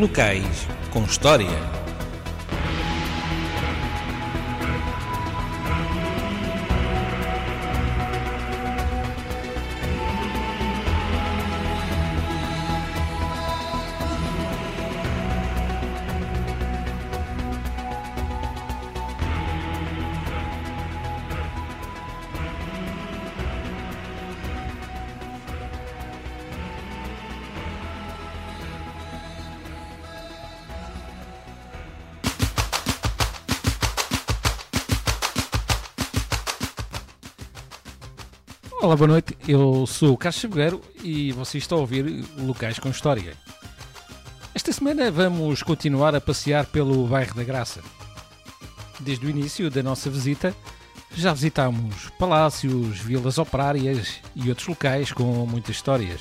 Locais com História. Olá, boa noite. Eu sou o Carlos Chavegueiro e você está a ouvir Locais com História. Esta semana vamos continuar a passear pelo bairro da Graça. Desde o início da nossa visita, já visitámos palácios, vilas operárias e outros locais com muitas histórias.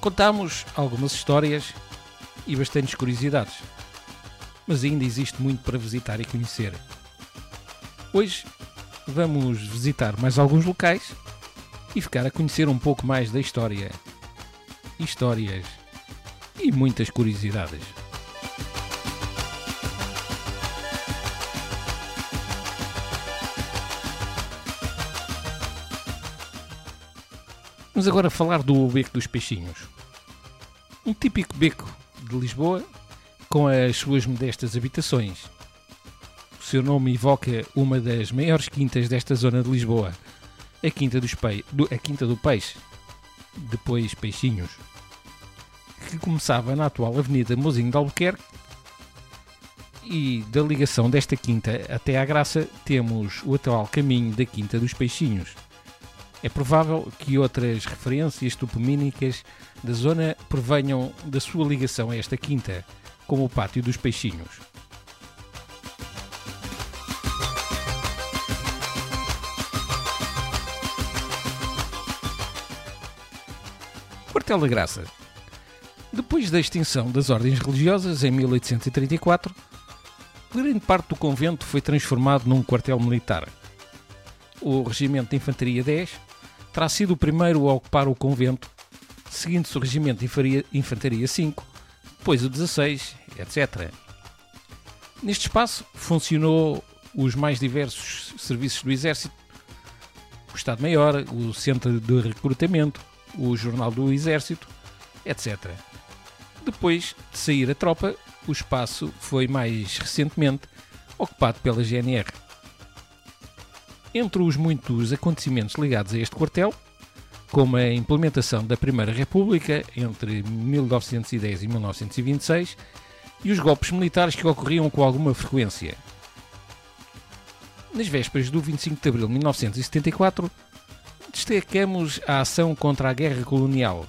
Contámos algumas histórias e bastantes curiosidades. Mas ainda existe muito para visitar e conhecer. Hoje vamos visitar mais alguns locais e ficar a conhecer um pouco mais da história, histórias e muitas curiosidades. Vamos agora falar do Beco dos Peixinhos. Um típico beco de Lisboa com as suas modestas habitações. Seu nome evoca uma das maiores quintas desta zona de Lisboa, a Quinta, dos Pe... do... a Quinta do Peixe, depois Peixinhos, que começava na atual Avenida Mozinho de Albuquerque e da ligação desta quinta até à Graça temos o atual caminho da Quinta dos Peixinhos. É provável que outras referências topomínicas da zona provenham da sua ligação a esta quinta, como o Pátio dos Peixinhos. Quartel da Graça. Depois da extinção das ordens religiosas em 1834, grande parte do convento foi transformado num quartel militar. O Regimento de Infantaria 10 terá sido o primeiro a ocupar o convento, seguindo-se o Regimento de Infantaria 5, depois o 16, etc. Neste espaço funcionou os mais diversos serviços do Exército, o Estado-Maior, o Centro de Recrutamento, o Jornal do Exército, etc. Depois de sair a tropa, o espaço foi mais recentemente ocupado pela GNR. Entre os muitos acontecimentos ligados a este quartel, como a implementação da Primeira República entre 1910 e 1926 e os golpes militares que ocorriam com alguma frequência. Nas vésperas do 25 de abril de 1974, destacamos a ação contra a guerra colonial.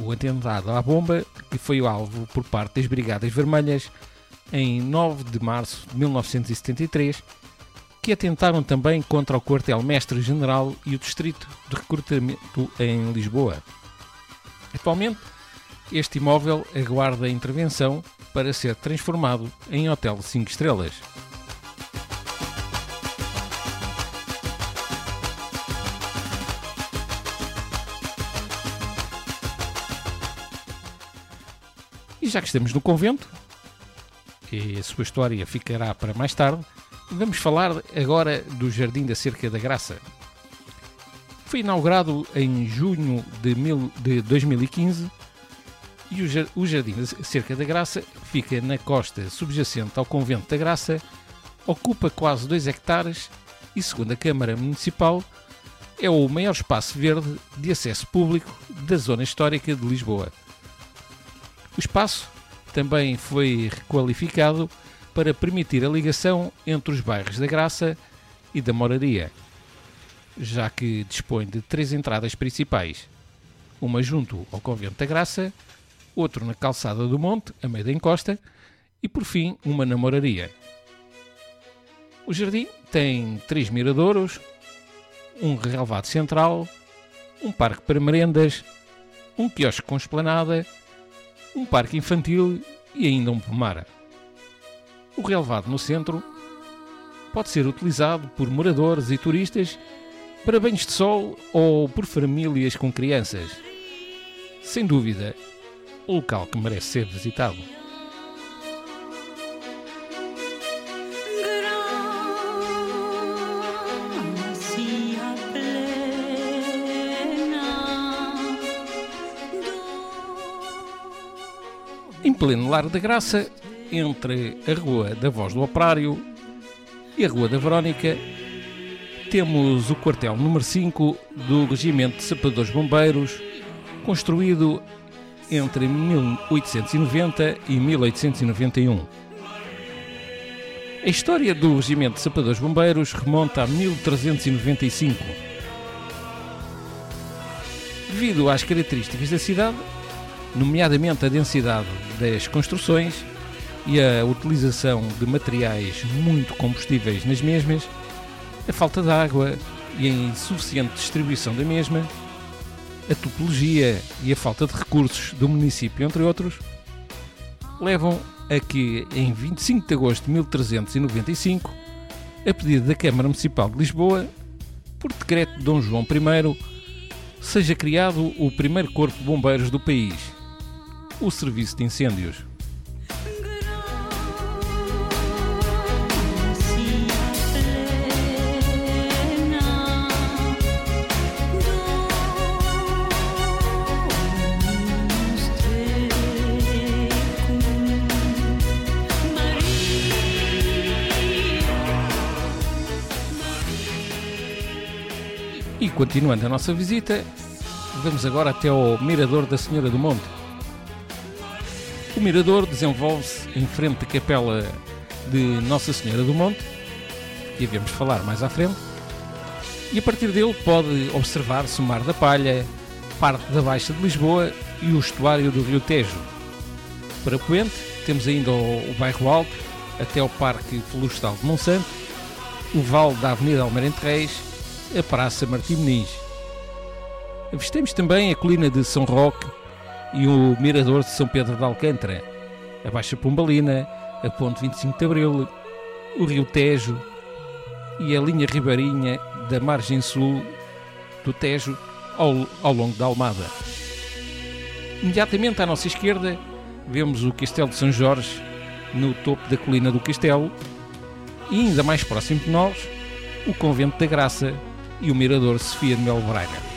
O atentado à bomba, que foi o alvo por parte das Brigadas Vermelhas em 9 de março de 1973, que atentaram também contra o quartel-mestre-general e o distrito de recrutamento em Lisboa. Atualmente, este imóvel aguarda intervenção para ser transformado em hotel de 5 estrelas. E já que estamos no convento, e a sua história ficará para mais tarde, vamos falar agora do Jardim da Cerca da Graça. Foi inaugurado em junho de, mil, de 2015 e o Jardim da Cerca da Graça fica na costa subjacente ao Convento da Graça, ocupa quase 2 hectares e, segundo a Câmara Municipal, é o maior espaço verde de acesso público da zona histórica de Lisboa. O espaço também foi requalificado para permitir a ligação entre os bairros da Graça e da Moraria, já que dispõe de três entradas principais, uma junto ao Convento da Graça, outro na Calçada do Monte, a meio da encosta, e por fim uma na Moraria. O jardim tem três miradouros, um relevado central, um parque para merendas, um quiosque com esplanada um parque infantil e ainda um pomar. O relevado no centro pode ser utilizado por moradores e turistas para banhos de sol ou por famílias com crianças. Sem dúvida, local que merece ser visitado. Pleno Lar da Graça, entre a Rua da Voz do Operário e a Rua da Verónica, temos o quartel número 5 do Regimento de Sapadores Bombeiros, construído entre 1890 e 1891. A história do Regimento de Sapadores Bombeiros remonta a 1395. Devido às características da cidade, nomeadamente a densidade das construções e a utilização de materiais muito combustíveis nas mesmas, a falta de água e a insuficiente distribuição da mesma, a topologia e a falta de recursos do município, entre outros, levam a que, em 25 de agosto de 1395, a pedido da Câmara Municipal de Lisboa, por decreto de Dom João I, seja criado o primeiro corpo de bombeiros do país, o Serviço de Incêndios. E continuando a nossa visita, vamos agora até ao Mirador da Senhora do Monte. O mirador desenvolve-se em frente da capela de Nossa Senhora do Monte, que havemos falar mais à frente, e a partir dele pode observar-se o Mar da Palha, parte da Baixa de Lisboa e o estuário do Rio Tejo. Para Poente, temos ainda o, o bairro Alto, até ao Parque Florestal de Monsanto, o Vale da Avenida Almirante Reis, a Praça Martim Muniz. Avistamos também a colina de São Roque e o mirador de São Pedro de Alcântara, a Baixa Pombalina, a Ponte 25 de Abril, o Rio Tejo e a linha ribeirinha da margem sul do Tejo ao, ao longo da Almada. Imediatamente à nossa esquerda vemos o Castelo de São Jorge no topo da colina do Castelo e ainda mais próximo de nós o Convento da Graça e o Mirador Sofia de Melo Braga.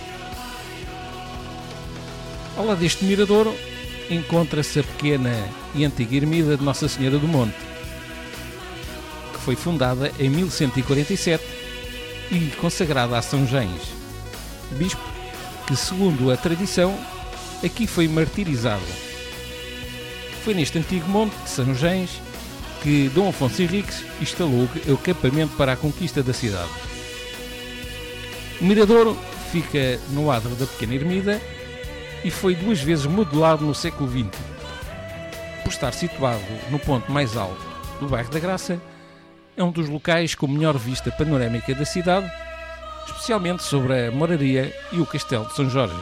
Ao lado deste mirador encontra-se a pequena e antiga ermida de Nossa Senhora do Monte, que foi fundada em 1147 e consagrada a São Gens, bispo que, segundo a tradição, aqui foi martirizado. Foi neste antigo monte de São Gens que Dom Afonso Henriques instalou o acampamento para a conquista da cidade. O mirador fica no adro da pequena ermida e foi duas vezes modelado no século XX. Por estar situado no ponto mais alto do bairro da Graça, é um dos locais com melhor vista panorâmica da cidade, especialmente sobre a moraria e o castelo de São Jorge.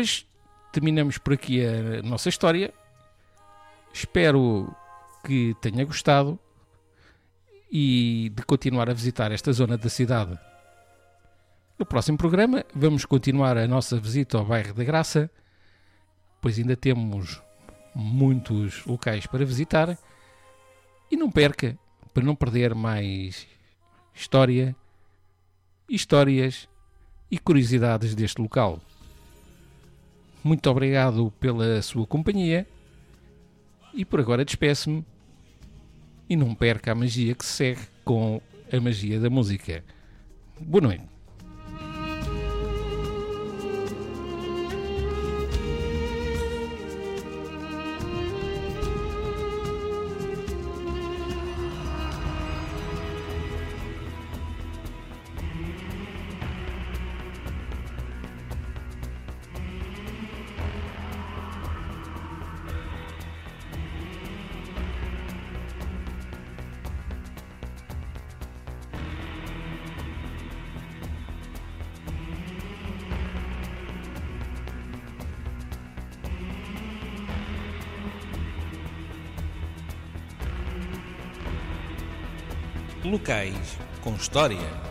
Hoje terminamos por aqui a nossa história. Espero que tenha gostado e de continuar a visitar esta zona da cidade. No próximo programa vamos continuar a nossa visita ao bairro da Graça, pois ainda temos muitos locais para visitar. E não perca, para não perder mais história, histórias e curiosidades deste local. Muito obrigado pela sua companhia e por agora despeço-me e não perca a magia que se segue com a magia da música. Boa noite. Locais com história.